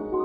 Bye.